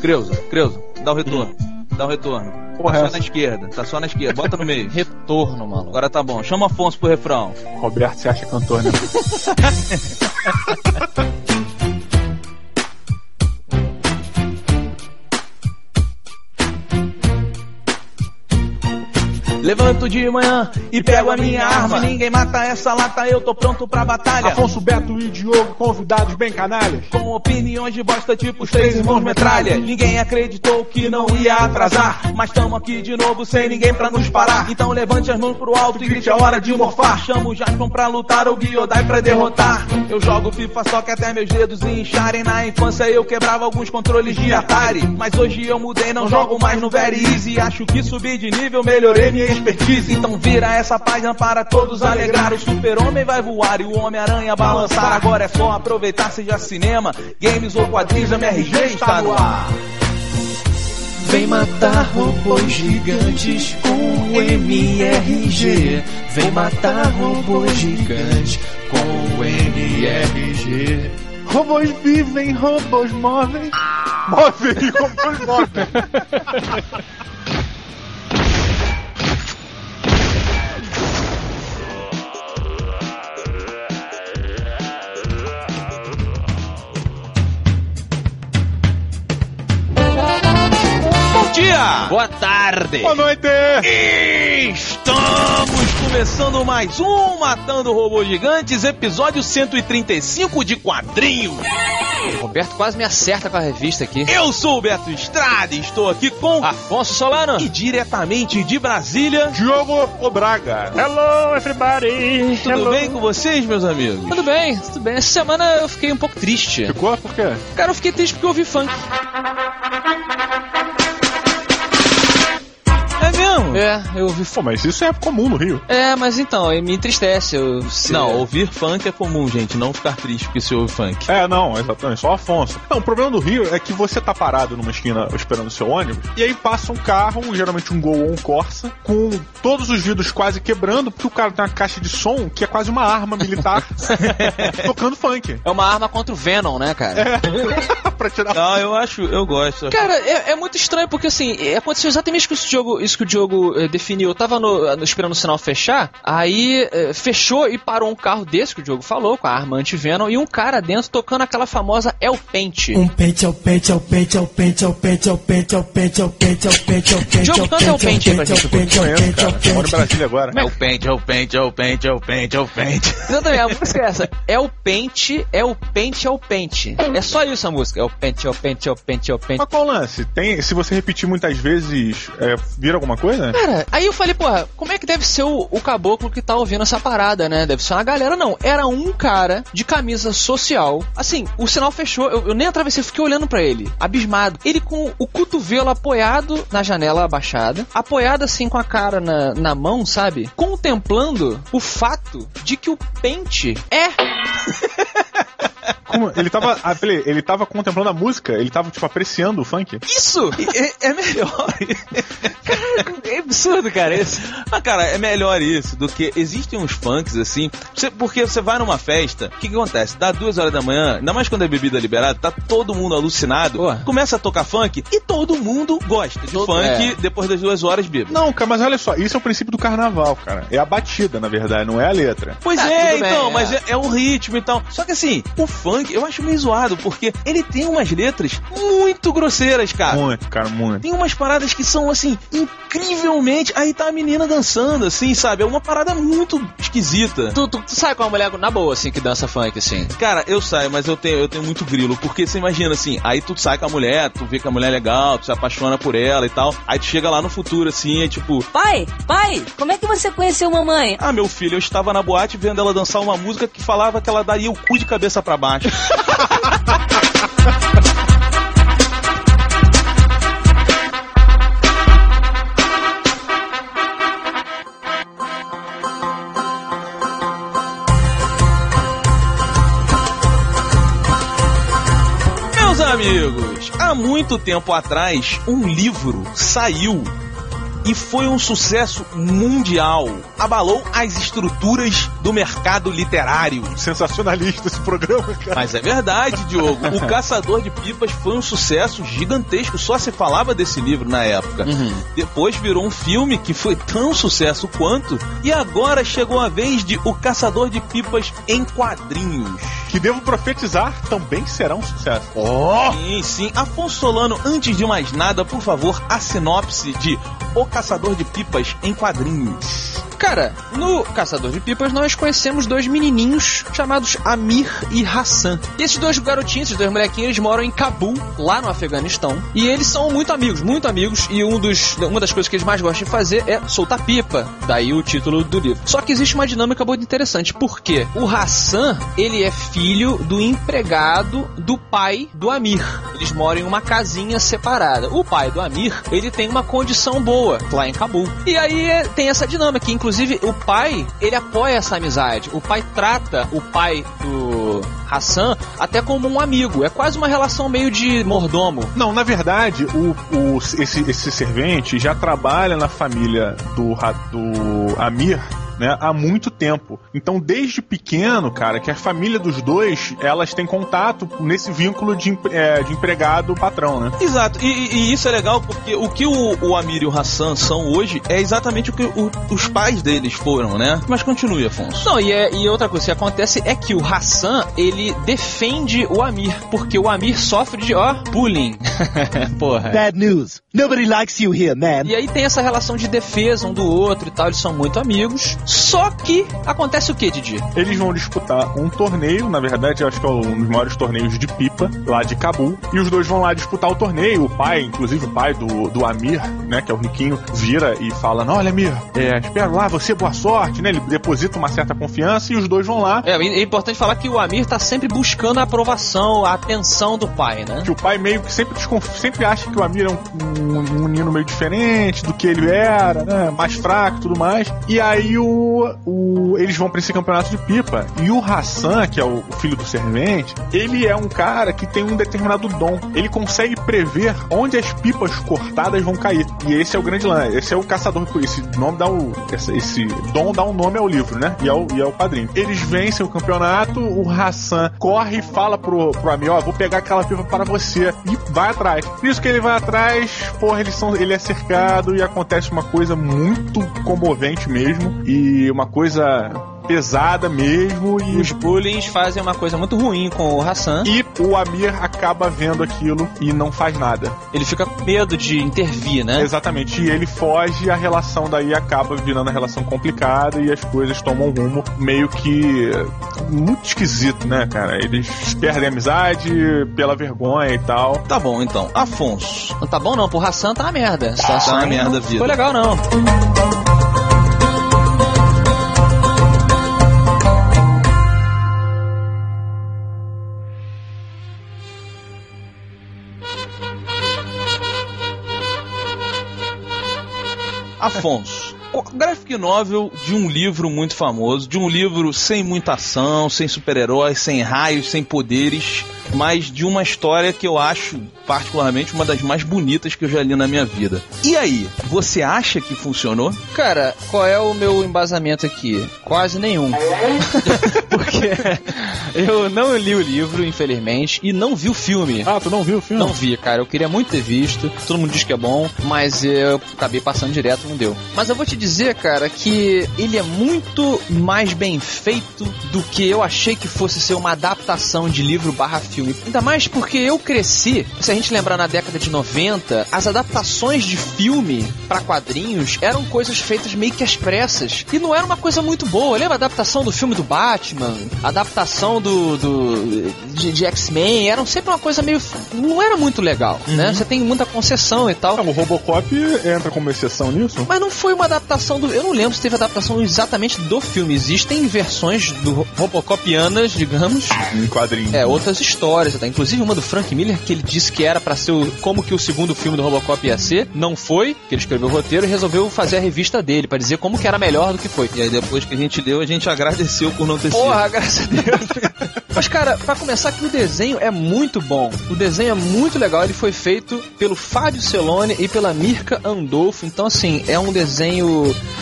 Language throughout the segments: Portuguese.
Creuza, Creuza, dá o retorno. Dá o retorno. Porra, tá só na esquerda, tá só na esquerda. Bota no meio. Retorno, maluco. Agora tá bom. Chama Afonso pro refrão. Roberto se acha cantor, né? Levanto de manhã e pego a minha arma. Se ninguém mata essa lata, eu tô pronto pra batalha. Afonso Beto e Diogo, convidados bem canalhas. Com opiniões de bosta tipo os três irmãos metralha. Ninguém acreditou que não ia atrasar. Mas tamo aqui de novo sem ninguém pra nos parar. Então levante as mãos pro alto e grite a hora de morfar. Chamo o Jaspion pra lutar ou Gyodai pra derrotar. Eu jogo FIFA só que até meus dedos incharem. Na infância eu quebrava alguns controles de Atari. Mas hoje eu mudei, não jogo mais no Very Easy. Acho que subi de nível, melhorei minha expertise. Então vira essa página para todos alegrar. O super-homem vai voar e o Homem-Aranha balançar. Agora é só aproveitar, seja cinema, games ou quadrinhos, MRG está no ar. Vem matar robôs gigantes com o MRG. Vem matar robôs gigantes com o MRG. Robôs vivem, robôs movem. Movem, robôs movem. dia! Boa tarde. Boa noite! Estamos começando mais um Matando Robôs Gigantes, episódio 135 de quadrinhos. O Roberto quase me acerta com a revista aqui. Eu sou o Beto Estrada e estou aqui com Afonso Solano. e diretamente de Brasília. Diogo Obraga. Hello, everybody! Tudo Hello. bem com vocês, meus amigos? Tudo bem, tudo bem. Essa semana eu fiquei um pouco triste. Ficou? Por quê? Cara, eu fiquei triste porque eu ouvi funk. É? É, eu ouvi Pô, funk. mas isso é comum no Rio. É, mas então, me entristece. Eu, se- Não, ouvir funk é comum, gente. Não ficar triste porque se ouve funk. É, não, exatamente, só Afonso. Não, o problema do Rio é que você tá parado numa esquina esperando o seu ônibus, e aí passa um carro, geralmente um Gol ou um Corsa, com todos os vidros quase quebrando, porque o cara tem uma caixa de som que é quase uma arma militar, tocando funk. É uma arma contra o Venom, né, cara? pra tirar Ah, eu acho, eu gosto. Cara, é, é muito estranho porque assim, é, aconteceu exatamente isso que o Diogo, isso que o Diogo eh, definiu. Eu tava no- no- esperando o sinal fechar, aí eh, fechou e parou um carro desse que o Diogo falou, com a arma anti-venom, e um cara dentro tocando aquela famosa El Pente. Um pente é o pente, é o pente, é o pente, é o pente, é o pente, é o pente, é o pente, é o pente, é o pente, Diogo, canta o pente aí pra gente, é o pente, é o conheço, pente, é cara. o Moro em pente. Brasília agora. É o pente, é o pente, é o pente, é o pente, é o pente. Exatamente, a música é essa. É o pente, é o pente, é o pente. É só isso a música. É o pente, é o pente, é o pente, é o pente. Mas qual o lance? Tem, se você repetir muitas vezes, é, vira alguma coisa? Cara, aí eu falei, porra, como é que deve ser o, o caboclo que tá ouvindo essa parada, né? Deve ser uma galera, não. Era um cara de camisa social. Assim, o sinal fechou, eu, eu nem atravessei, fiquei olhando pra ele, abismado. Ele com o cotovelo apoiado na janela abaixada, apoiado assim com a cara na, na mão, sabe? Contemplando o fato de que o pente é. Como- ele tava. Ah, peraí, ele tava contemplando a música, ele tava, tipo, apreciando o funk. Isso! É, é melhor. É absurdo, cara, isso. Mas, cara, é melhor isso do que existem uns funks assim. porque você vai numa festa, o que, que acontece? Dá duas horas da manhã, ainda mais quando é bebida liberada, tá todo mundo alucinado, Porra. começa a tocar funk e todo mundo gosta de Todo- funk é. depois das duas horas bêbado. Não, cara, mas olha só, isso é o princípio do carnaval, cara. É a batida, na verdade, não é a letra. Pois Ah, é, tudo bem, então, é. mas é, é o ritmo e tal. Só que assim, o funk eu acho meio zoado, porque ele tem umas letras muito grosseiras, cara. Muito, cara, muito. Tem umas paradas que são, assim, incrivelmente. Aí tá a menina dançando, assim, sabe? É uma parada muito esquisita. Tu, tu, tu sai com uma mulher na boa, assim, que dança funk, assim. Cara, eu saio, mas eu tenho, eu tenho muito grilo, porque você imagina assim, aí tu sai com a mulher, tu vê que a mulher é legal, tu se apaixona por ela e tal, aí tu chega lá no futuro assim, é tipo, Pai, pai, como é que você conheceu mamãe? ah, meu filho, eu estava na boate vendo ela dançar uma música que falava que ela daria o cu de cabeça pra baixo. Meus amigos, há muito tempo atrás, um livro saiu e foi um sucesso mundial. Abalou as estruturas do mercado literário. Sensacionalista esse programa, cara. Mas é verdade, Diogo. O Caçador de Pipas foi um sucesso gigantesco. Só se falava desse livro na época. Depois virou um filme que foi tão sucesso quanto. E agora chegou a vez de O Caçador de Pipas em quadrinhos. Que devo profetizar também será um sucesso. Sim, sim. Afonso Solano, antes de mais nada, por favor, a sinopse de O Caçador de Pipas em quadrinhos. Cara, no Caçador de Pipas nós conhecemos dois menininhos chamados Amir e Hassan. E esses dois garotinhos, esses dois molequinhos, eles moram em Cabul, lá no Afeganistão. E eles são muito amigos, muito amigos. E um dos, uma das coisas que eles mais gostam de fazer é soltar pipa. Daí o título do livro. Só que existe uma dinâmica muito interessante. Por quê? O Hassan, ele é filho do empregado do pai do Amir. Eles moram em uma casinha separada. O pai do Amir, ele tem uma condição boa lá em Cabul. E aí é- tem essa dinâmica. Inclusive, o pai, ele apoia essa amizade. O pai trata o pai do Hassan até como um amigo. É quase uma relação meio de mordomo. Não, na verdade, o, o- esse, esse servente já trabalha na família do, do Amir. Né, há muito tempo. Então, desde pequeno, cara, que a família dos dois, elas têm contato nesse vínculo de, é, de empregado-patrão, né? Exato, e, e- e isso é legal porque o que o, o Amir e o Hassan são hoje é exatamente o que o- os pais deles foram, né? Mas continue, Afonso. Não, e, é- e outra coisa que acontece é que o Hassan, ele defende o Amir, porque o Amir sofre de, ó, bullying. Porra. Bad news. Nobody likes you here, man. E aí tem essa relação de defesa um do outro e tal, eles são muito amigos. Só que acontece o que, Didi? Eles vão disputar um torneio, na verdade, acho que é um dos maiores torneios de pipa, lá de Cabul. E os dois vão lá disputar o torneio. O pai, inclusive o pai do, do Amir, né, que é o riquinho, vira e fala: Não, olha, Amir, é, espero lá, você, boa sorte, né? Ele deposita uma certa confiança e os dois vão lá. É, é importante falar que o Amir tá sempre buscando a aprovação, a atenção do pai, né? Que o pai meio que sempre, sempre acha que o Amir é um, um, um menino meio diferente do que ele era, né? Mais fraco e tudo mais. E aí o, o, eles vão pra esse campeonato de pipa. E o Hassan, que é o, o filho do servente, ele é um cara que tem um determinado dom. Ele consegue prever onde as pipas cortadas vão cair. E esse é o grande lance. Esse é o caçador. Esse nome dá o. Esse, esse dom dá um nome ao livro, né? E ao, e ao padrinho. Eles vencem o campeonato. O Hassan corre e fala pro, pro Amir: Ó, vou pegar aquela pipa para você. E vai atrás. Por isso que ele vai atrás, porra, eles são, ele é cercado e acontece uma coisa muito comovente mesmo. E uma coisa pesada mesmo. E Os bullies fazem uma coisa muito ruim com o Hassan. e o Amir acaba vendo aquilo e não faz nada. Ele fica com medo de intervir, né? Exatamente. E ele foge e a relação daí acaba virando uma relação complicada e as coisas tomam um rumo meio que muito esquisito, né, cara? Eles perdem a amizade pela vergonha e tal. Tá bom, então. Afonso. Não tá bom não, pro Hassan tá uma merda. A situação uma aí merda, não vida. Foi legal não. Afonso. Graphic novel de um livro muito famoso, de um livro sem muita ação, sem super-heróis, sem raios, sem poderes, mas de uma história que eu acho, particularmente, uma das mais bonitas que eu já li na minha vida. E aí, você acha que funcionou? Cara, qual é o meu embasamento aqui? Quase nenhum. Porque eu não li o livro, infelizmente, e não vi o filme. Ah, tu não viu o filme? Não vi, cara. Eu queria muito ter visto. Todo mundo diz que é bom, mas eu acabei passando direto, não deu. Mas eu vou te dizer, cara, que ele é muito mais bem feito do que eu achei que fosse ser uma adaptação de livro barra filme. Ainda mais porque eu cresci, se a gente lembrar na década de 90, as adaptações de filme pra quadrinhos eram coisas feitas meio que às pressas. E não era uma coisa muito boa. Lembra a adaptação do filme do Batman? A adaptação do, do de, de X-Men? Eram sempre uma coisa meio. Não era muito legal, né? Você tem muita concessão e tal. Ah, o Robocop entra como exceção nisso? Mas não foi uma adaptação do. Eu não lembro se teve adaptação exatamente do filme. Existem versões do Robocopianas, digamos. Em quadrinho. É, outras histórias, tá? inclusive uma do Frank Miller, que ele disse que era pra ser o, como que o segundo filme do Robocop ia ser, não foi, que ele escreveu o roteiro e resolveu fazer a revista dele, pra dizer como que era melhor do que foi. E aí, depois que a gente leu, a gente agradeceu por não ter sido. Porra, graças a Deus. Mas, cara, pra começar que o desenho é muito bom. O desenho é muito legal. Ele foi feito pelo Fábio Celone e pela Mirka Andolfo. Então, assim, é um desenho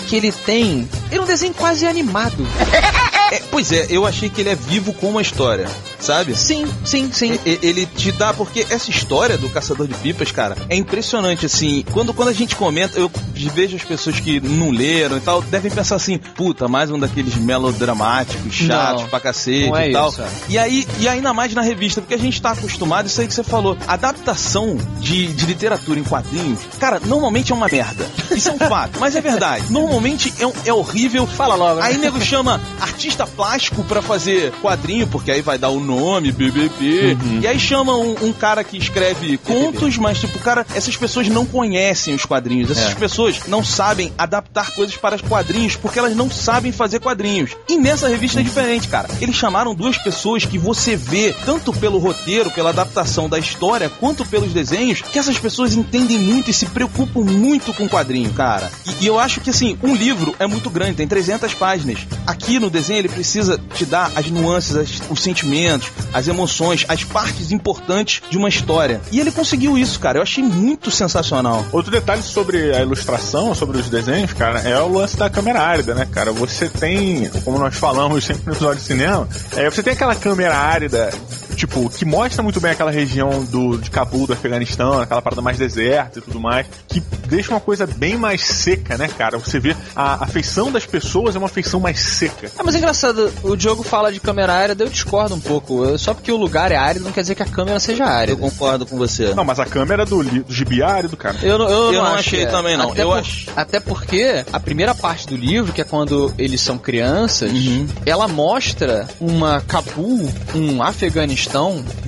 que ele tem... É um desenho quase animado. É, pois é, eu achei que ele é vivo com uma história, sabe? Sim, sim, sim. E- Ele te dá, porque essa história do Caçador de Pipas, cara, é impressionante, assim. Quando, quando a gente comenta, eu vejo as pessoas que não leram e tal, devem pensar assim, puta, mais um daqueles melodramáticos, chatos Não, pra cacete é e tal. isso, é. E aí, e ainda mais na revista, porque a gente tá acostumado, isso aí que você falou, adaptação de, de literatura em quadrinhos, cara, normalmente é uma merda. Isso é um fato, mas é verdade. Normalmente é, um- é horrível. Fala logo. né? Aí nego chama artista plástico pra fazer quadrinho, porque aí vai dar o nome, BBB. E aí chama um, um cara que escreve contos, mas tipo, cara, essas pessoas não conhecem os quadrinhos. Essas É. pessoas não sabem adaptar coisas para os quadrinhos, porque elas não sabem fazer quadrinhos. E nessa revista é diferente, cara. Eles chamaram duas pessoas que você vê, tanto pelo roteiro, pela adaptação da história, quanto pelos desenhos, que essas pessoas entendem muito e se preocupam muito com quadrinho, cara. E, e eu acho que, assim, um livro é muito grande, tem 300 páginas. Aqui no desenho ele precisa te dar as nuances, as- os sentimentos, as emoções, as partes importantes de uma história. E ele conseguiu isso, cara. Eu achei muito sensacional. Outro detalhe sobre a ilustração, sobre os desenhos, cara, é o lance da câmera árida, né, cara? Você tem, como nós falamos sempre no episódio de cinema, é, você tem aquela câmera árida, tipo, que mostra muito bem aquela região do, de Cabul, do Afeganistão, aquela parada mais deserta e tudo mais, que deixa uma coisa bem mais seca, né, cara? Você vê a, a feição das pessoas é uma feição mais seca. Ah, mas é engraçado, o Diogo fala de câmera árida, eu discordo um pouco. Eu- Só porque o lugar é árido não quer dizer que a câmera seja Eu árida. concordo com você. Não, mas a câmera do, do gibi é árido, cara. Eu não, eu Eu não acho achei é. também, não. Até, Eu por- acho- até porque a primeira parte do livro, que é quando eles são crianças, Uhum. ela mostra uma Cabul, um Afeganistão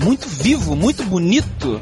muito vivo, muito bonito.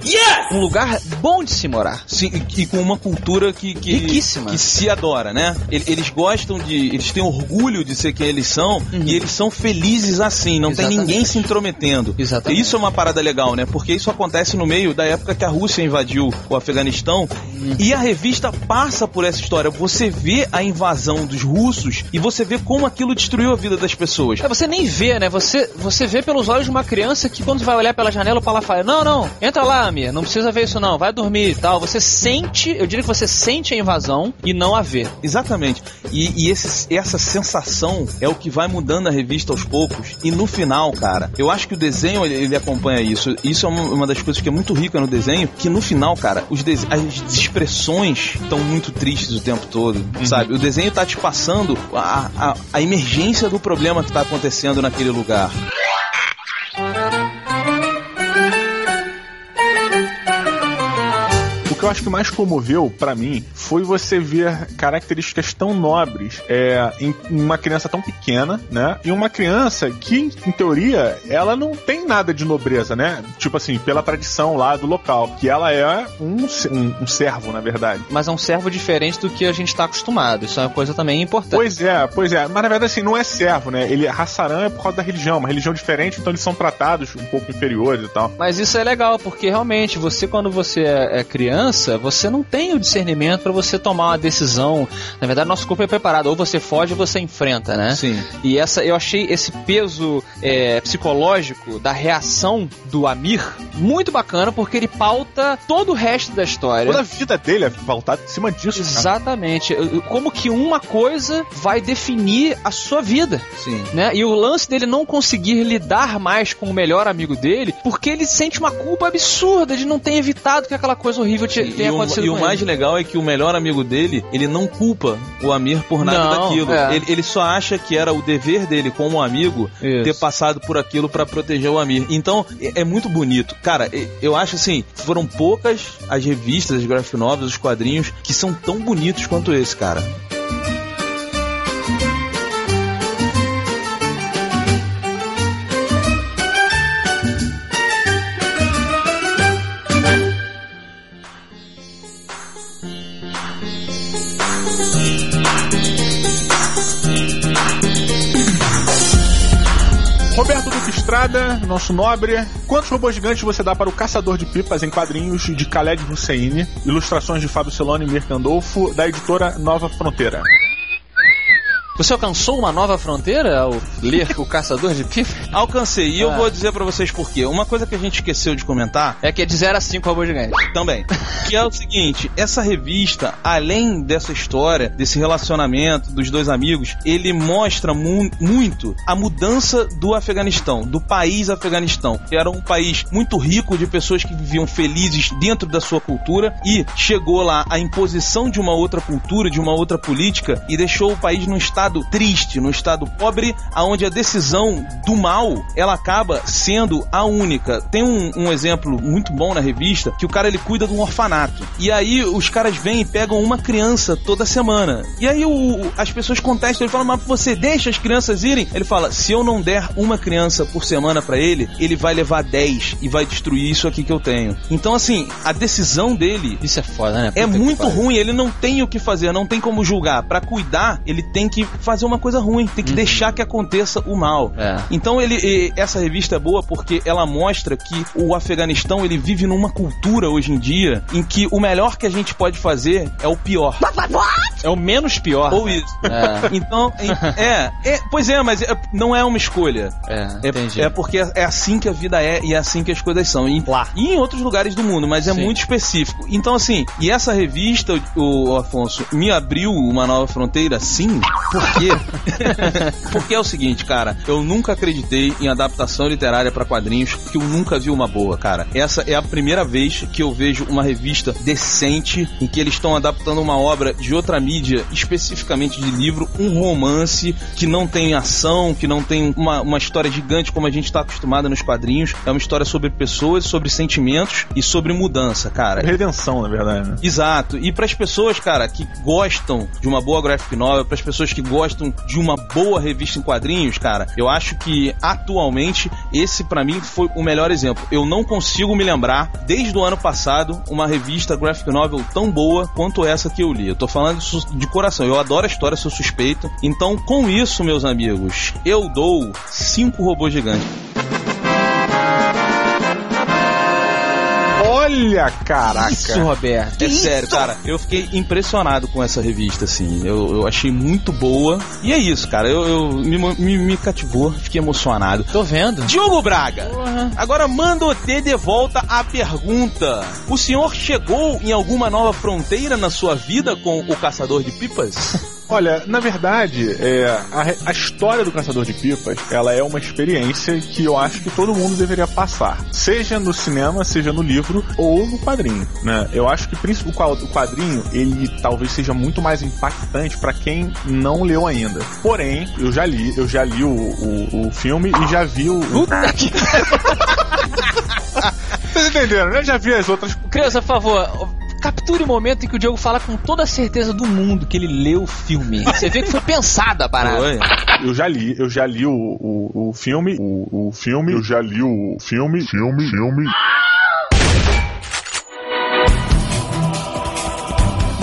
Um lugar bom de se morar. Sim, e, e com uma cultura que, que Riquíssima. que se adora, né? Ele- Eles gostam de, eles têm orgulho de ser quem eles são e eles são felizes assim. Não tem Uhum. Exatamente. ninguém se intrometendo. Exatamente. E isso é uma parada legal, né? Porque isso acontece no meio da época que a Rússia invadiu o Afeganistão Uhum. e a revista passa por essa história. Você vê a invasão dos russos e você vê como aquilo destruiu a vida das pessoas. É, você nem vê, né? Você, você vê pelos olhos de uma criança que quando vai olhar pela janela, o fala: Não, não, entra lá, Amir, não precisa ver isso não, vai dormir e tal. Você sente, eu diria que você sente a invasão e não a vê. Exatamente. E, e esse- essa sensação é o que vai mudando a revista aos poucos. E no final, cara, eu acho que o desenho ele, ele acompanha isso. Isso é uma, das coisas que é muito rica no desenho. Que no final, cara, os as expressões estão muito tristes o tempo todo, sabe? O desenho tá te passando a, a, a emergência do problema que tá acontecendo naquele lugar. Eu acho que mais comoveu pra mim foi você ver características tão nobres é, em uma criança tão pequena, né? E uma criança que, em teoria, ela não tem nada de nobreza, né? Tipo assim, pela tradição lá do local, que ela é um, um, um servo, na verdade. Mas é um servo diferente do que a gente tá acostumado. Isso é uma coisa também importante. Pois é, pois é. Mas na verdade, assim, não é servo, né? Ele, Hassaran é por causa da religião, uma religião diferente, então eles são tratados um pouco inferiores e tal. Mas isso é legal, porque realmente, você, quando você é, é você não tem o discernimento pra você tomar uma decisão. Na verdade, nosso corpo é preparado. Ou você foge ou você enfrenta, né? Sim. E essa, eu achei esse peso é, psicológico da reação do Amir muito bacana, porque ele pauta todo o resto da história. Toda a vida dele é voltada em cima disso, cara. Exatamente. Como que uma coisa vai definir a sua vida. Sim. Né? E o lance dele não conseguir lidar mais com o melhor amigo dele, porque ele sente uma culpa absurda de não ter evitado que aquela coisa horrível te- tenha E, o, acontecido e o mais ele. legal é que o melhor amigo dele, ele não culpa o Amir por nada Não, daquilo. é. Ele, ele só acha que era o dever dele como amigo Isso. ter passado por aquilo pra proteger o Amir. Então, é, é muito bonito. Cara, eu acho assim, foram poucas as revistas, as graphic novels, os quadrinhos que são tão bonitos quanto esse, cara. Estrada, nosso nobre. Quantos robôs gigantes você dá para o Caçador de Pipas em quadrinhos de Khaled Hussein? Ilustrações de Fábio Celone e Mir Gandolfo, da editora Nova Fronteira. Você alcançou uma nova fronteira ao ler O Caçador de Pipa? Alcancei, e eu Ah. vou dizer pra vocês por quê. Uma coisa que a gente esqueceu de comentar É que é de 0 a 5 robôs gigantes. também. Que é o seguinte, essa revista, além dessa história, desse relacionamento dos dois amigos, ele mostra mu- muito a mudança do Afeganistão, do país Afeganistão. Que era um país muito rico de pessoas que viviam felizes dentro da sua cultura e chegou lá a imposição de uma outra cultura, de uma outra política e deixou o país num estado triste, num estado pobre, aonde a decisão do mal, ela acaba sendo a única. Tem um, um exemplo muito bom na revista, que o cara ele cuida de um orfanato. E aí os caras vêm e pegam uma criança toda semana. E aí o- as pessoas contestam, ele fala, mas você deixa as crianças irem? Ele fala, se eu não der uma criança por semana pra ele, ele vai levar 10 e vai destruir isso aqui que eu tenho. Então assim, a decisão dele Isso é foda, né? é Puta que muito ruim, ele não tem o que fazer, não tem como julgar. Pra cuidar, ele tem que fazer uma coisa ruim, tem que deixar que aconteça o mal. É. Então ele, e- essa revista é boa porque ela mostra que o Afeganistão ele vive numa cultura hoje em dia em que o melhor que a gente pode fazer é o pior. É o menos pior. Ou isso. É. Então, é, é, pois é, mas é- não é uma escolha. É, entendi. É, é porque é assim que a vida é e é assim que as coisas são. E, Lá. e em outros lugares do mundo, mas é Sim. muito específico. Então, assim, e essa revista, o, o Afonso, me abriu uma nova fronteira, sim. Por quê? porque é o seguinte, cara, eu nunca acreditei em adaptação literária pra quadrinhos, que eu nunca vi uma boa, cara. Essa é a primeira vez que eu vejo uma revista decente em que eles estão adaptando uma obra de outra mídia, especificamente de livro, um romance que não tem ação, que não tem uma, uma história gigante como a gente tá acostumado nos quadrinhos. É uma história sobre pessoas, sobre sentimentos e sobre mudança, cara. Redenção, na verdade. Né? Exato. E para as pessoas, cara, que gostam de uma boa graphic novel, para as pessoas que gostam de uma boa revista em quadrinhos, cara, eu acho que atualmente esse pra mim foi o melhor exemplo. Eu não consigo me lembrar desde o ano passado uma revista graphic novel tão boa quanto essa que eu li. Eu tô falando isso de coração. Eu adoro a história, sou suspeito. Então, com isso, meus amigos, eu dou cinco robôs gigantes. Olha, caraca. Isso, Roberto. É sério, cara. Eu fiquei impressionado com essa revista, assim. Eu, eu achei muito boa. E é isso, cara. Eu, eu- me, me, me cativou, fiquei emocionado. Tô vendo. Diogo Braga, agora manda o T de volta a pergunta. O senhor chegou em alguma nova fronteira na sua vida com o Caçador de Pipas? Olha, na verdade, é, a, a história do Caçador de Pipas, ela é uma experiência que eu acho que todo mundo deveria passar. Seja no cinema, seja no livro ou no quadrinho, né? Eu acho que o qua- o quadrinho, ele talvez seja muito mais impactante pra quem não leu ainda. Porém, eu já li, eu já li o, o, o filme e já vi o... o... Vocês entenderam? né? Eu já vi as outras Criança, por favor, capture o momento em que o Diogo fala com toda a certeza do mundo que ele leu o filme. Você vê que foi pensada a parada. Eu já li, eu já li o, o, o filme, o, o filme, eu já li o filme, filme, filme.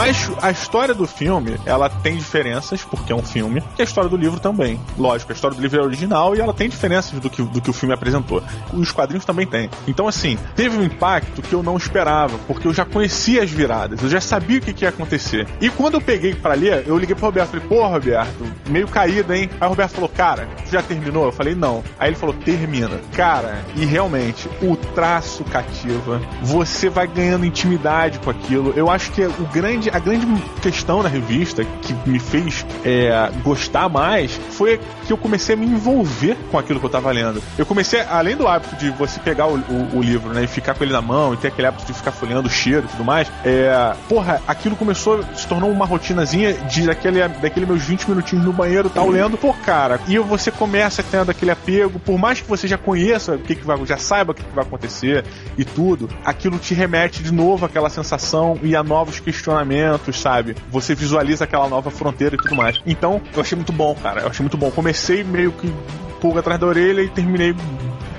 Mas a história do filme, ela tem diferenças, porque é um filme, e a história do livro também. Lógico, a história do livro é original e ela tem diferenças do que, do que o filme apresentou. Os quadrinhos também têm. Então, assim, teve um impacto que eu não esperava, porque eu já conhecia as viradas, eu já sabia o que, que ia acontecer. E quando eu peguei pra ler, eu liguei pro Roberto falei, pô, Roberto, meio caído, hein? Aí o Roberto falou, cara, já terminou? Eu falei, não. Aí ele falou, termina. Cara, e realmente, o traço cativa, você vai ganhando intimidade com aquilo. Eu acho que o grande, a grande questão da revista que me fez é, gostar mais foi que eu comecei a me envolver com aquilo que eu tava lendo. Eu comecei, além do hábito de você pegar o, o- o livro, né, e ficar com ele na mão, e ter aquele hábito de ficar folheando o cheiro e tudo mais, é, porra, aquilo começou, se tornou uma rotinazinha de daquele, daquele meus 20 minutinhos no banheiro, tal, lendo, pô, cara, e você começa tendo aquele apego, por mais que você já conheça o que, que vai, já saiba o que, que vai acontecer e tudo, aquilo te remete de novo àquela sensação e a novos questionamentos, sabe? Você visualiza aquela nova fronteira e tudo mais. Então, eu achei muito bom, cara. Eu achei muito bom. Comecei meio que pulga atrás da orelha e terminei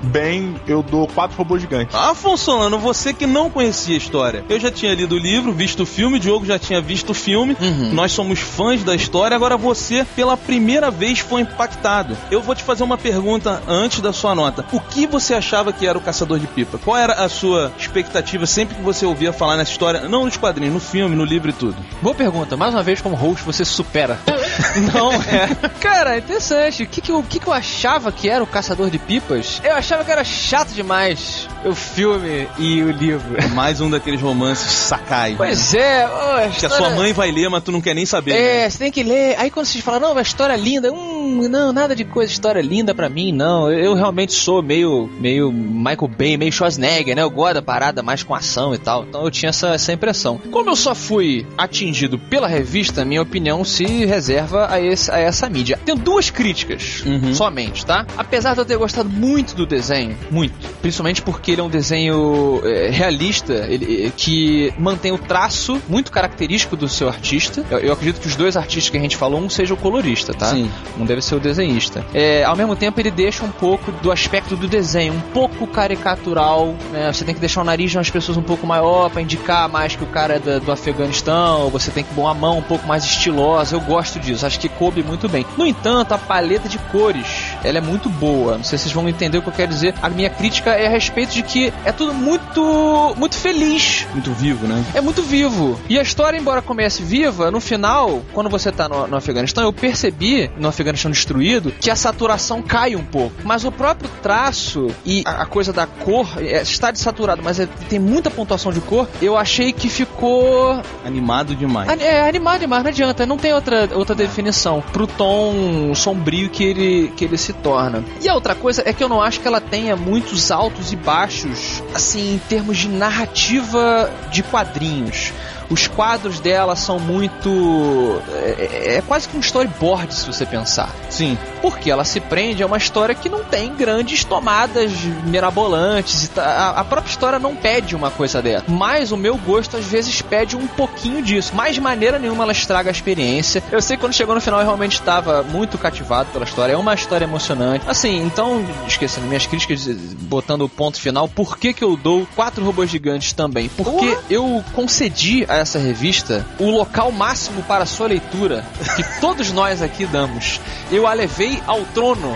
bem. Eu dou quatro robôs gigantes. Afonso Solano, você que não conhecia a história. Eu já tinha lido o livro, visto o filme, o Diogo já tinha visto o filme. Uhum. Nós somos fãs da história, agora você, pela primeira vez, foi impactado. Eu vou te fazer uma pergunta antes da sua nota. O que você achava que era o Caçador de Pipa? Qual era a sua expectativa sempre que você ouvia falar nessa história? Não nos quadrinhos, no filme, no livro e tudo. Boa pergunta. Mais uma vez, como host, você supera. Não, é. Cara, interessante. O que que, eu, que que eu achava que era o Caçador de Pipas? Eu achava que era chato demais o filme e o livro. Mais um daqueles romances Sakai. Pois é, oh, Que a sua mãe vai ler, mas tu não quer nem saber. né? É, você tem que ler. Aí quando vocês falam, não, a história é linda, hum, não, nada de coisa, história linda pra mim, não. Eu, eu realmente sou meio, meio Michael Bay, meio Schwarzenegger, né? Eu gosto da parada mais com ação e tal. Então eu tinha essa, essa impressão. Como eu só fui atingido pela revista, minha opinião se reserva a, esse, a essa mídia. Tenho duas críticas Uhum. somente, tá? Apesar de eu ter gostado muito do desenho, muito, principalmente porque ele é um desenho é, realista, ele, é, que mantém o traço muito característico do seu artista. Eu, eu acredito que os dois artistas que a gente falou, um seja o colorista, tá? Sim. Um deve ser o desenhista. É, ao mesmo tempo, ele deixa um pouco do aspecto do desenho, um pouco caricatural, né? Você tem que deixar o nariz de umas pessoas um pouco maior pra indicar mais que o cara é da- do Afeganistão, você tem que pôr a mão um pouco mais estilosa. Eu gosto disso, acho que coube muito bem. No entanto, a paleta de cores, ela é muito boa. Não sei se vocês vão entender o que eu quero dizer. A minha crítica é a respeito de que é tudo muito, muito feliz. Muito vivo, né? É muito vivo. E a história, embora comece viva, no final, quando você tá no, no Afeganistão, eu percebi, no Afeganistão destruído, que a saturação cai um pouco. Mas o próprio traço e a, a coisa da cor é, está desaturado, mas é- tem muita pontuação de cor. Eu achei que ficou Animado demais. Ani- É animado demais, não adianta, não tem outra, outra definição pro tom sombrio que ele, que ele se torna. E a outra coisa é que eu não acho que ela tenha muitos altos e baixos, assim, em termos de narrativa de quadrinhos. Os quadros dela são muito. É, é quase que um storyboard, se você pensar. Sim. Porque ela se prende a uma história que não tem grandes tomadas mirabolantes. E ta- a, a própria história não pede uma coisa dessa. Mas o meu gosto às vezes pede um pouquinho disso. Mas de maneira nenhuma ela estraga a experiência. Eu sei que quando chegou no final eu realmente estava muito cativado pela história. É uma história emocionante. Assim, então, esquecendo minhas críticas, botando o ponto final, por que, que eu dou quatro robôs gigantes também? Porque eu concedi essa revista o local máximo para sua leitura que todos nós aqui damos. Eu a levei ao trono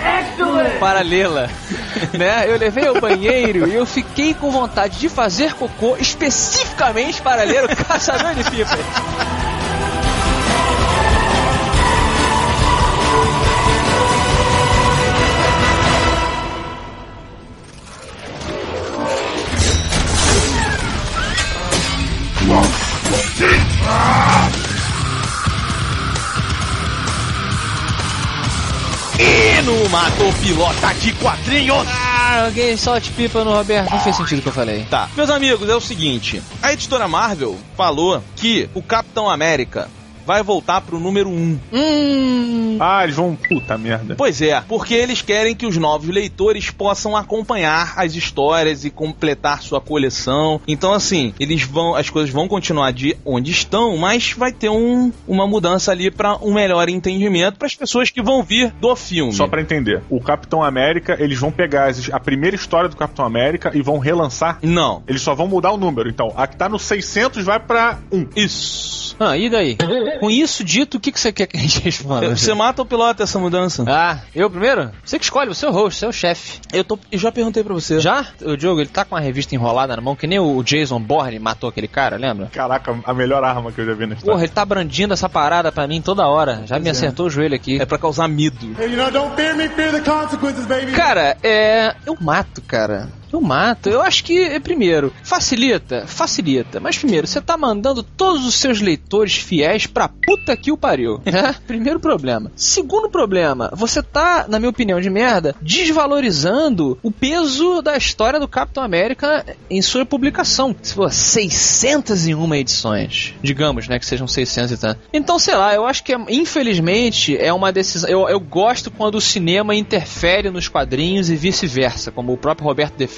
para lê-la. né? Eu levei ao banheiro e eu fiquei com vontade de fazer cocô especificamente para ler o Caçador de Pipas. E no Matou Pilota de Quadrinhos. Ah, alguém solte pipa no Roberto. Não fez sentido o que eu falei. Tá. Meus amigos, é o seguinte. A editora Marvel falou que o Capitão América vai voltar pro número 1. Hum. Ah, eles vão. Puta merda. Pois é, porque eles querem que os novos leitores possam acompanhar as histórias e completar sua coleção. Então, assim, eles vão, as coisas vão continuar de onde estão, mas vai ter um, uma mudança ali para um melhor entendimento para as pessoas que vão vir do filme. Só pra entender, o Capitão América, eles vão pegar as- a primeira história do Capitão América e vão relançar. Não. Eles só vão mudar o número. Então, a que tá no 600 vai pra 1. Isso. Ah, e daí? Com isso dito, o que, que você quer que a gente responda? Você mata ou pilota essa mudança? Ah, eu primeiro? Você que escolhe, você é o host, você é o chefe. Eu, tô, eu já perguntei pra você. Já? O Diogo, ele tá com uma revista enrolada na mão, que nem o Jason Bourne matou aquele cara, lembra? Caraca, a melhor arma que eu já vi na história. Porra, ele tá brandindo essa parada pra mim toda hora. Já me acertou o joelho aqui. É pra causar medo. Hey, you know, don't fear me, fear the consequences, baby. Cara, é. Eu mato, cara. Eu mato. Eu acho que, é, primeiro, facilita, facilita. Mas primeiro, você tá mandando todos os seus leitores fiéis pra puta que o pariu. né? Primeiro problema. Segundo problema, você tá, na minha opinião de merda, desvalorizando o peso da história do Capitão América em sua publicação. Se for 601 edições, digamos, né, que sejam 600 e tanto. Então, sei lá, eu acho que, é- infelizmente, é uma decisão. Eu, eu gosto quando o cinema interfere nos quadrinhos e vice-versa, como o próprio Roberto defende,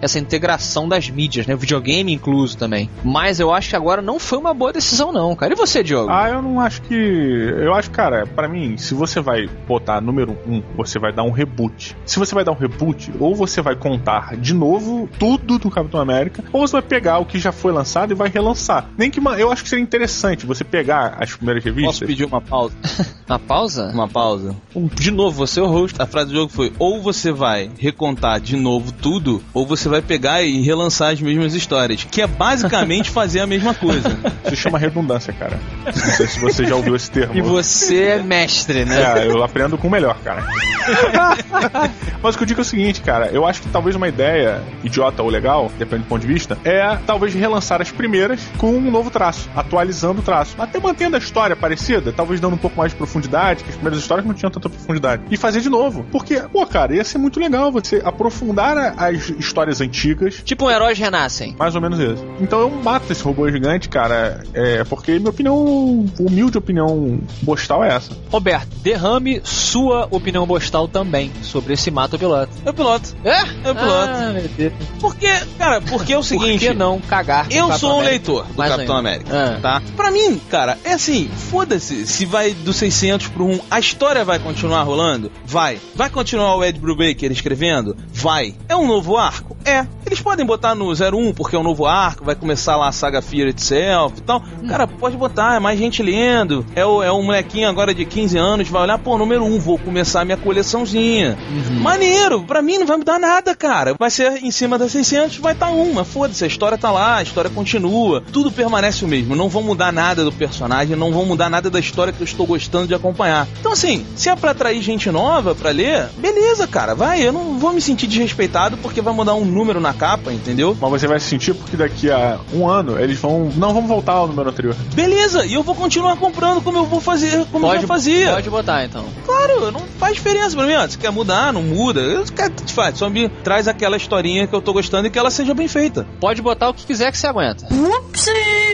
essa integração das mídias, né, o videogame incluso também. Mas eu acho que agora não foi uma boa decisão, não, cara. E você, Diogo? Ah, eu não acho que. Eu acho, cara, pra mim, se você vai botar número 1, você vai dar um reboot. Se você vai dar um reboot, ou você vai contar de novo tudo do Capitão América, ou você vai pegar o que já foi lançado e vai relançar. Nem que. Eu acho que seria interessante você pegar as primeiras revistas. Posso pedir uma pausa? Uma pausa? Uma pausa. De novo, você é o host. A frase do jogo foi: ou você vai recontar de novo tudo, novo, ou você vai pegar e relançar as mesmas histórias, que é basicamente fazer a mesma coisa. Isso chama redundância, cara. Não sei se você já ouviu esse termo. E você é mestre, né? É, eu aprendo com o melhor, cara. Mas o que eu digo é o seguinte, cara, eu acho que talvez uma ideia idiota ou legal, depende do ponto de vista, é talvez relançar as primeiras com um novo traço, atualizando o traço. Até mantendo a história parecida, talvez dando um pouco mais de profundidade, que as primeiras histórias não tinham tanta profundidade. E fazer de novo. Porque, pô, cara, ia ser muito legal você aprofundar a- as histórias antigas. Tipo um heróis renascem. Mais ou menos isso. Então eu mato esse robô gigante, cara, é porque minha opinião, humilde opinião postal é essa. Roberto, derrame sua opinião postal também sobre esse mato piloto. Eu piloto. É? Eu piloto. Ah, meu Deus. Porque, cara, porque é o Por seguinte. que não cagar Eu sou um leitor do Mais Capitão ainda. América, Ah. tá? Pra mim, cara, é assim, foda-se se vai do 600 pro 1. A história vai continuar rolando? Vai. Vai continuar o Ed Brubaker escrevendo? Vai. É um novo arco? É. Eles podem botar no 01 porque é um novo arco, vai começar lá a saga Fear Itself e tal. Cara, pode botar, é mais gente lendo. É o, é um molequinho agora de 15 anos, vai olhar, pô, número 1, vou começar a minha coleçãozinha. Maneiro, pra mim não vai mudar nada, cara. Vai ser em cima da 600, vai estar tá uma, foda-se, a história tá lá, a história continua, tudo permanece o mesmo. Não vão mudar nada do personagem, não vão mudar nada da história que eu estou gostando de acompanhar. Então, assim, se é pra atrair gente nova pra ler, beleza, cara, vai. Eu não vou me sentir desrespeitado porque vai mudar um número na capa, entendeu? Mas você vai se sentir porque daqui a um ano eles vão. Não vamos voltar ao número anterior. Beleza, e eu vou continuar comprando como eu vou fazer, como eu Pode, já fazia. pode botar então. Claro, não faz diferença pra mim. ó. Se quer mudar, não muda. Eu quero te faz, só me traz aquela historinha que eu tô gostando e que ela seja bem feita. Pode botar o que quiser que você aguenta.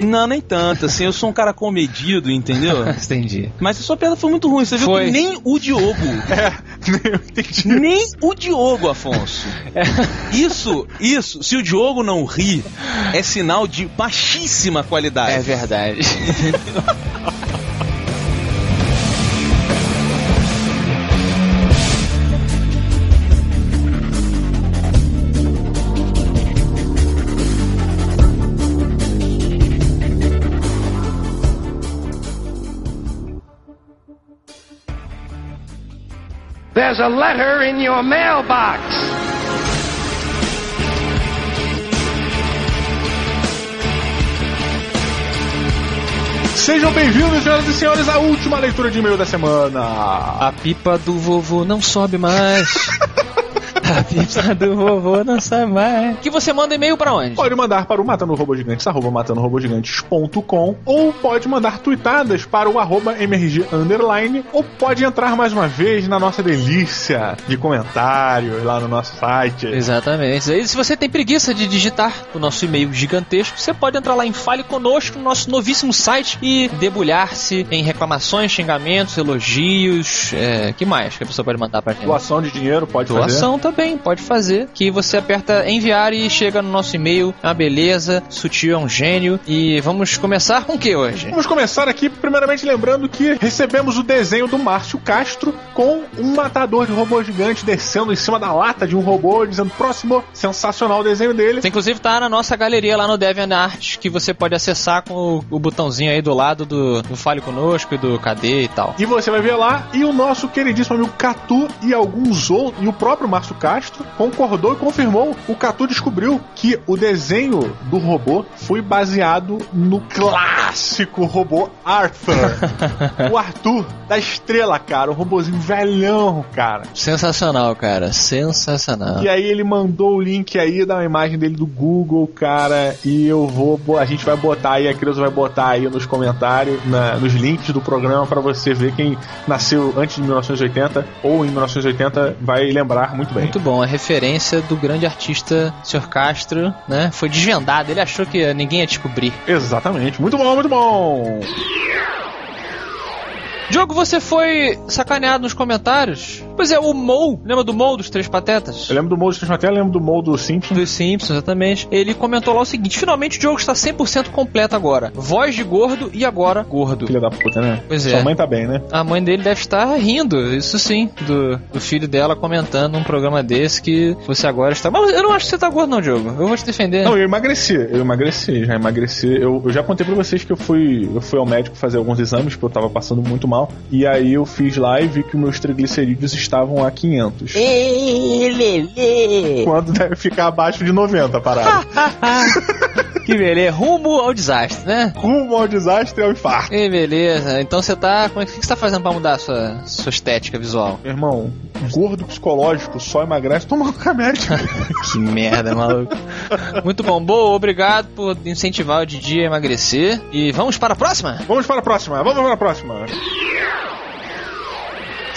Não, nem tanto, assim, eu sou um cara comedido, entendeu? Entendi. Mas a sua piada foi muito ruim, você viu Foi. que nem o Diogo, eu entendi. nem o Diogo, Afonso. Isso, isso, se o Diogo não ri, é sinal de baixíssima qualidade. É verdade. There's a letter in your mailbox. Sejam bem-vindos, senhoras e senhores, à última leitura de e-mail da semana. A pipa do vovô não sobe mais. A pipa do vovô não sobe mais. Que você manda e-mail pra onde? Pode mandar para o Matando Robô Gigantes, arroba matandorobogigantes.com, ou pode mandar tweetadas para o arroba MRG underline, ou pode entrar mais uma vez na nossa delícia de comentários lá no nosso site. Exatamente. E se você tem preguiça de digitar o nosso e-mail gigantesco, você pode entrar lá em Fale Conosco, no nosso novíssimo site, e debulhar-se em reclamações, xingamentos, elogios. É, que mais que a pessoa pode mandar pra gente? Doação de dinheiro, pode fazer. Doação também, pode fazer. Que você aperta enviar e chega no nosso e-mail. É uma beleza, sutil é um gênio. E vamos começar com o que hoje? Vamos começar aqui, primeiramente lembrando que recebemos o desenho do Márcio Castro com um matador de robô gigante descendo em cima da lata de um robô, dizendo próximo, sensacional o desenho dele. Isso, inclusive tá na nossa galeria lá no DeviantArt, que você pode acessar com o, o botãozinho aí do lado do, do Fale Conosco e do KD e tal. E você vai ver lá, e o nosso queridíssimo amigo Catu e alguns outros, e o próprio Márcio Castro concordou e confirmou. O Catu descobriu que o desenho do robô foi baseado no clássico robô Arthur. o Arthur da estrela, cara, o robôzinho velhão, cara. Sensacional, cara. Sensacional. E aí ele mandou o link aí da imagem dele do Google, cara, e eu vou, a gente vai botar aí, a Creuza vai botar aí nos comentários, na- nos links do programa pra você ver quem nasceu antes de 1980 ou em 1980 vai lembrar muito bem. Muito bom, a referência do grande artista Sr. Castro, né? Foi desvendada, ele achou que ninguém ia descobrir. Exatamente, muito bom, muito bom. Diogo, você foi sacaneado nos comentários? Pois é, o Mou, lembra do Mou dos Três Patetas? Eu lembro do Mold até lembro do Mold do Simpsons. Dos Simpsons, exatamente. Ele comentou lá o seguinte: finalmente o jogo está 100% completo agora. Voz de gordo e agora gordo. Filha da puta, né? Pois é. Sua mãe tá bem, né? A mãe dele deve estar rindo, isso sim, do, do filho dela comentando um programa desse que você agora está. Mas eu não acho que você tá gordo, não, Diogo. Eu vou te defender. Não, eu emagreci, eu emagreci, já emagreci. Eu, eu já contei pra vocês que eu fui, eu fui ao médico fazer alguns exames, porque eu tava passando muito mal. E aí eu fiz lá e vi que meus triglicerídeos estavam a 500. Ê, Lelê! Quando deve ficar abaixo de 90 a parada. Que beleza, rumo ao desastre, né? Rumo ao desastre e ao infarto. E beleza, então você tá. Como é que o você tá fazendo pra mudar a sua, sua estética visual? Meu irmão, gordo psicológico só emagrece, toma um remédio. Que merda, maluco. Muito bom, boa, obrigado por incentivar o Didi a emagrecer. E vamos para a próxima? Vamos para a próxima, vamos para a próxima.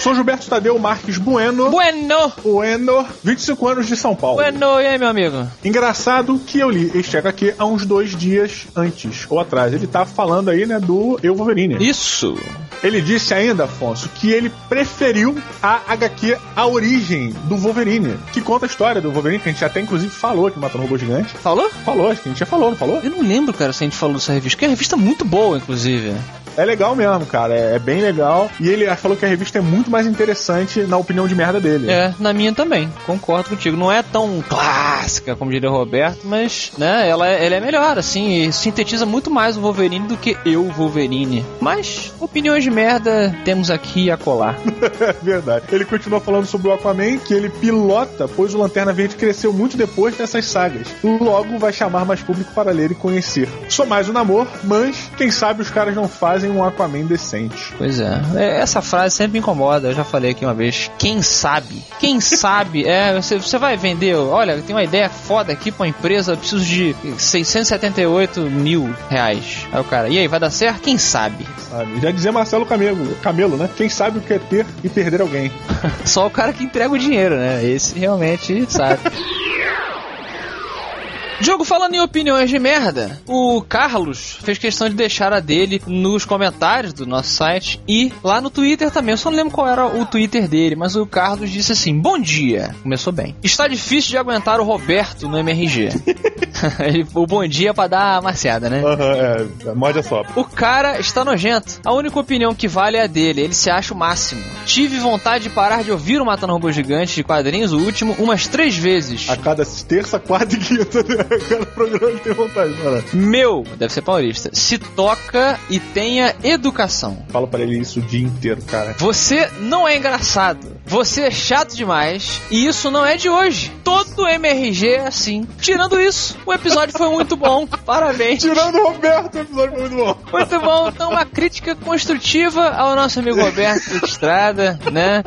Sou Gilberto Tadeu Marques Bueno. Bueno! Bueno, 25 anos de São Paulo. Bueno, e aí, meu amigo? Engraçado que eu li este HQ há uns dois dias antes ou atrás. Ele tá falando aí, né, do Eu Wolverine. Isso! Ele disse ainda, Afonso, que ele preferiu a HQ A Origem do Wolverine, que conta a história do Wolverine, que a gente até inclusive falou aqui Matando Robô Gigante. Falou? Falou, acho que a gente já falou, não falou? Eu não lembro, cara, se a gente falou dessa revista, que é uma revista muito boa, inclusive. É legal mesmo, cara, é, é bem legal. E ele falou que a revista é muito mais interessante na opinião de merda dele. É, na minha também, concordo contigo. Não é tão clássica, como diria o Roberto, mas, né, ela, é- ela é melhor, assim, e sintetiza muito mais o Wolverine do que eu, Wolverine. Mas, opiniões de merda, temos aqui a colar. É verdade. Ele continua falando sobre o Aquaman, que ele pilota, pois o Lanterna Verde cresceu muito depois dessas sagas. Logo vai chamar mais público para ler e conhecer. Só mais um namoro, mas quem sabe os caras não fazem um Aquaman decente. Pois é. É, Essa frase sempre me incomoda, eu já falei aqui uma vez. Quem sabe? Quem sabe? É, você, você vai vender, olha, tem uma ideia foda aqui pra uma empresa, eu preciso de 678 mil reais. Aí o cara, e aí, vai dar certo? Quem sabe? Sabe? Já dizia Marcelo Camelo, Camelo, né? Quem sabe o que é ter e perder alguém. Só o cara que entrega o dinheiro, né? Esse realmente sabe. Diogo, falando em opiniões de merda, o Carlos fez questão de deixar a dele nos comentários do nosso site e lá no Twitter também. Eu só não lembro qual era o Twitter dele, mas o Carlos disse assim: Bom dia. Começou bem. Está difícil de aguentar o Roberto no MRG. Ele- o bom dia é pra dar a marciada, né? Aham, é, morde a sopa. O cara está nojento. A única opinião que vale é a dele. Ele se acha o máximo. Tive vontade de parar de ouvir o Matando Robô Gigante de quadrinhos, o último, umas três vezes. A cada terça, quarta e quinta, né? Cada programa ele tem vontade, mano. Meu, deve ser paulista, se toca e tenha educação. Fala pra ele isso o dia inteiro, cara. Você não é engraçado. Você é chato demais. E isso não é de hoje. Todo MRG é assim. Tirando isso, o episódio foi muito bom. Parabéns. Tirando o Roberto, o episódio foi muito bom. Muito bom, então uma crítica construtiva ao nosso amigo Roberto de Estrada, né?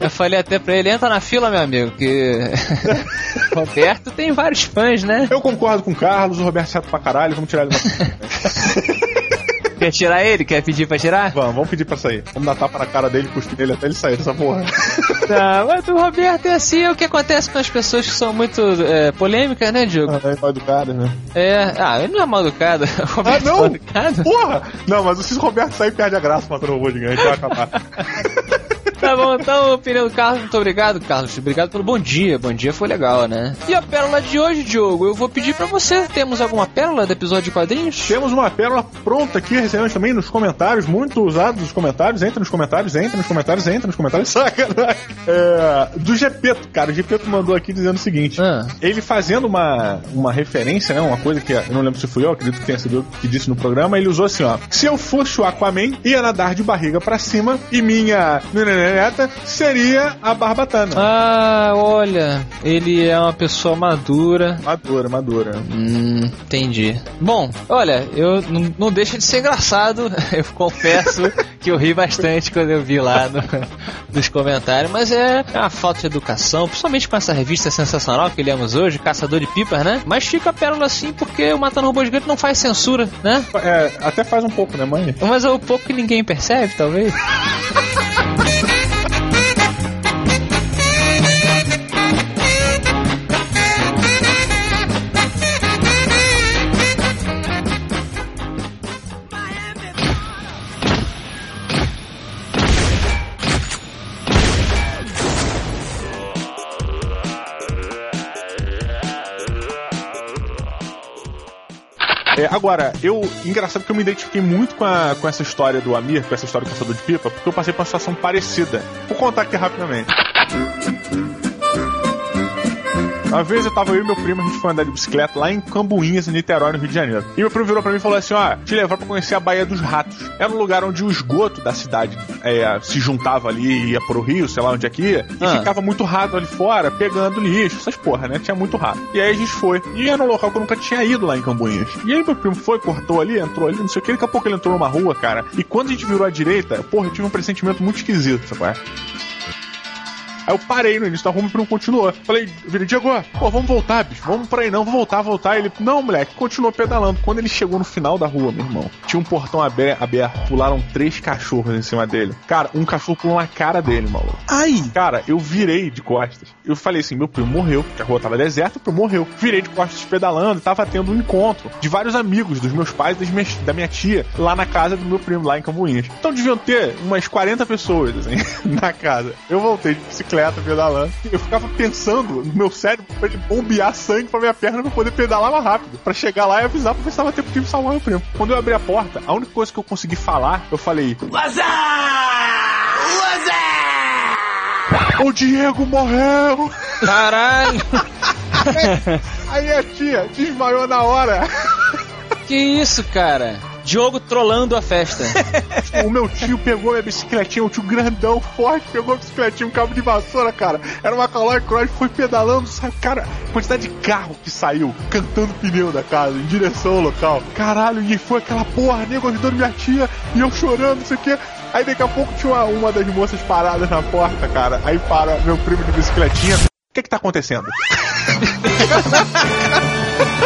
Eu falei até pra ele, entra na fila, meu amigo, que Roberto tem vários fãs, né? Eu concordo com o Carlos, o Roberto é chato pra caralho, vamos tirar ele da... Quer tirar ele? Quer pedir pra tirar? Vamos, vamos pedir pra sair. Vamos dar tapa na cara dele, cuspir nele até ele sair dessa porra. Não, mas o Roberto é assim, é o que acontece com as pessoas que são muito é, polêmicas, né, Diogo? É mal educado, né? É, ah, ele não é mal educado. O Ah, Roberto é mal não! educado. Porra! Não, mas se o Roberto sair, perde a graça matando o robô gigante, vai acabar. Tá bom, então, opinião do Carlos, muito obrigado, Carlos. Obrigado pelo bom dia. Bom dia foi legal, né? E a pérola de hoje, Diogo, eu vou pedir pra você. Temos alguma pérola do episódio de quadrinhos? Temos uma pérola pronta aqui, recebemos também nos comentários, muito usados nos comentários. Entra nos comentários, entra nos comentários, entra nos comentários. Sacanagem. É, do Gepeto, cara. O Gepeto mandou aqui dizendo o seguinte: Ah. ele fazendo uma, uma referência, né? Uma coisa que eu não lembro se fui eu, acredito que tenha sido eu que disse no programa. Ele usou assim: ó. Se eu fosse o Aquaman, ia nadar de barriga pra cima e minha seria a Barbatana. Ah, olha, ele é uma pessoa madura. Madura, madura. Hum, entendi. Bom, olha, eu não, não deixa de ser engraçado. Eu confesso que eu ri bastante quando eu vi lá no- nos comentários, mas é uma falta de educação, principalmente com essa revista sensacional que lemos hoje, Caçador de Pipas, né? Mas fica a pérola assim porque o Matando Robô Gigante não faz censura, né? É, até faz um pouco, né, mãe? Mas é o pouco que ninguém percebe, talvez. É, agora, eu. Engraçado que eu me identifiquei muito com, a- com essa história do Amir, com essa história do caçador de pipa, porque eu passei por uma situação parecida. Vou contar aqui rapidamente. Uma vez eu tava eu e meu primo, a gente foi andar de bicicleta lá em Cambuinhas, em Niterói, no Rio de Janeiro. E meu primo virou pra mim e falou assim: ó, te levar pra conhecer a Baía dos Ratos. Era um lugar onde o esgoto da cidade é, se juntava ali e ia pro rio, sei lá onde é que ia, e Ah. ficava muito rato ali fora, pegando lixo, essas porra, né? Tinha muito rato. E aí a gente foi. E era um local que eu nunca tinha ido lá em Cambuinhas. E aí meu primo foi, cortou ali, entrou ali, não sei o que, daqui a pouco ele entrou numa rua, cara. E quando a gente virou à direita, porra, eu tive um pressentimento muito esquisito, sabe? Aí eu parei no início da rua e primo continuou. Falei, virei, Diego, pô, vamos voltar, bicho. Vamos pra aí não, vamos voltar, voltar. Ele, não, moleque, continuou pedalando. Quando ele chegou no final da rua, meu irmão, tinha um portão abe- aberto. Pularam três cachorros em cima dele. Cara, um cachorro pulou na cara dele, maluco. Ai! Cara, eu virei de costas. Eu falei assim: meu primo morreu, porque a rua tava deserta, o primo morreu. Virei de costas pedalando, tava tendo um encontro de vários amigos, dos meus pais, das minhas- da minha tia, lá na casa do meu primo, lá em Cambuinhas. Então deviam ter umas 40 pessoas, assim, na casa. Eu voltei de bicicleta, pedalando. Eu ficava pensando no meu cérebro pra ele bombear sangue pra minha perna pra poder pedalar mais rápido. Pra chegar lá e avisar pra ver se tava tempo de salvar meu primo. Quando eu abri a porta, a única coisa que eu consegui falar, eu falei: O Diego morreu! Caralho! Aí a tia desmaiou na hora. que isso, cara? Diogo trolando a festa. O meu tio pegou minha bicicletinha, o tio grandão, forte, pegou a bicicletinha, um cabo de vassoura, cara. Era uma Caloi Cross, foi pedalando, sabe? Cara, quantidade de carro que saiu, cantando pneu da casa, em direção ao local. Caralho, e foi aquela porra, nego ajudando minha tia, e eu chorando, não sei o quê. Aí daqui a pouco tinha uma, uma das moças paradas na porta, cara. Aí para meu primo de bicicletinha. O que que tá acontecendo?